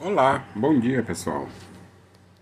Olá, bom dia pessoal.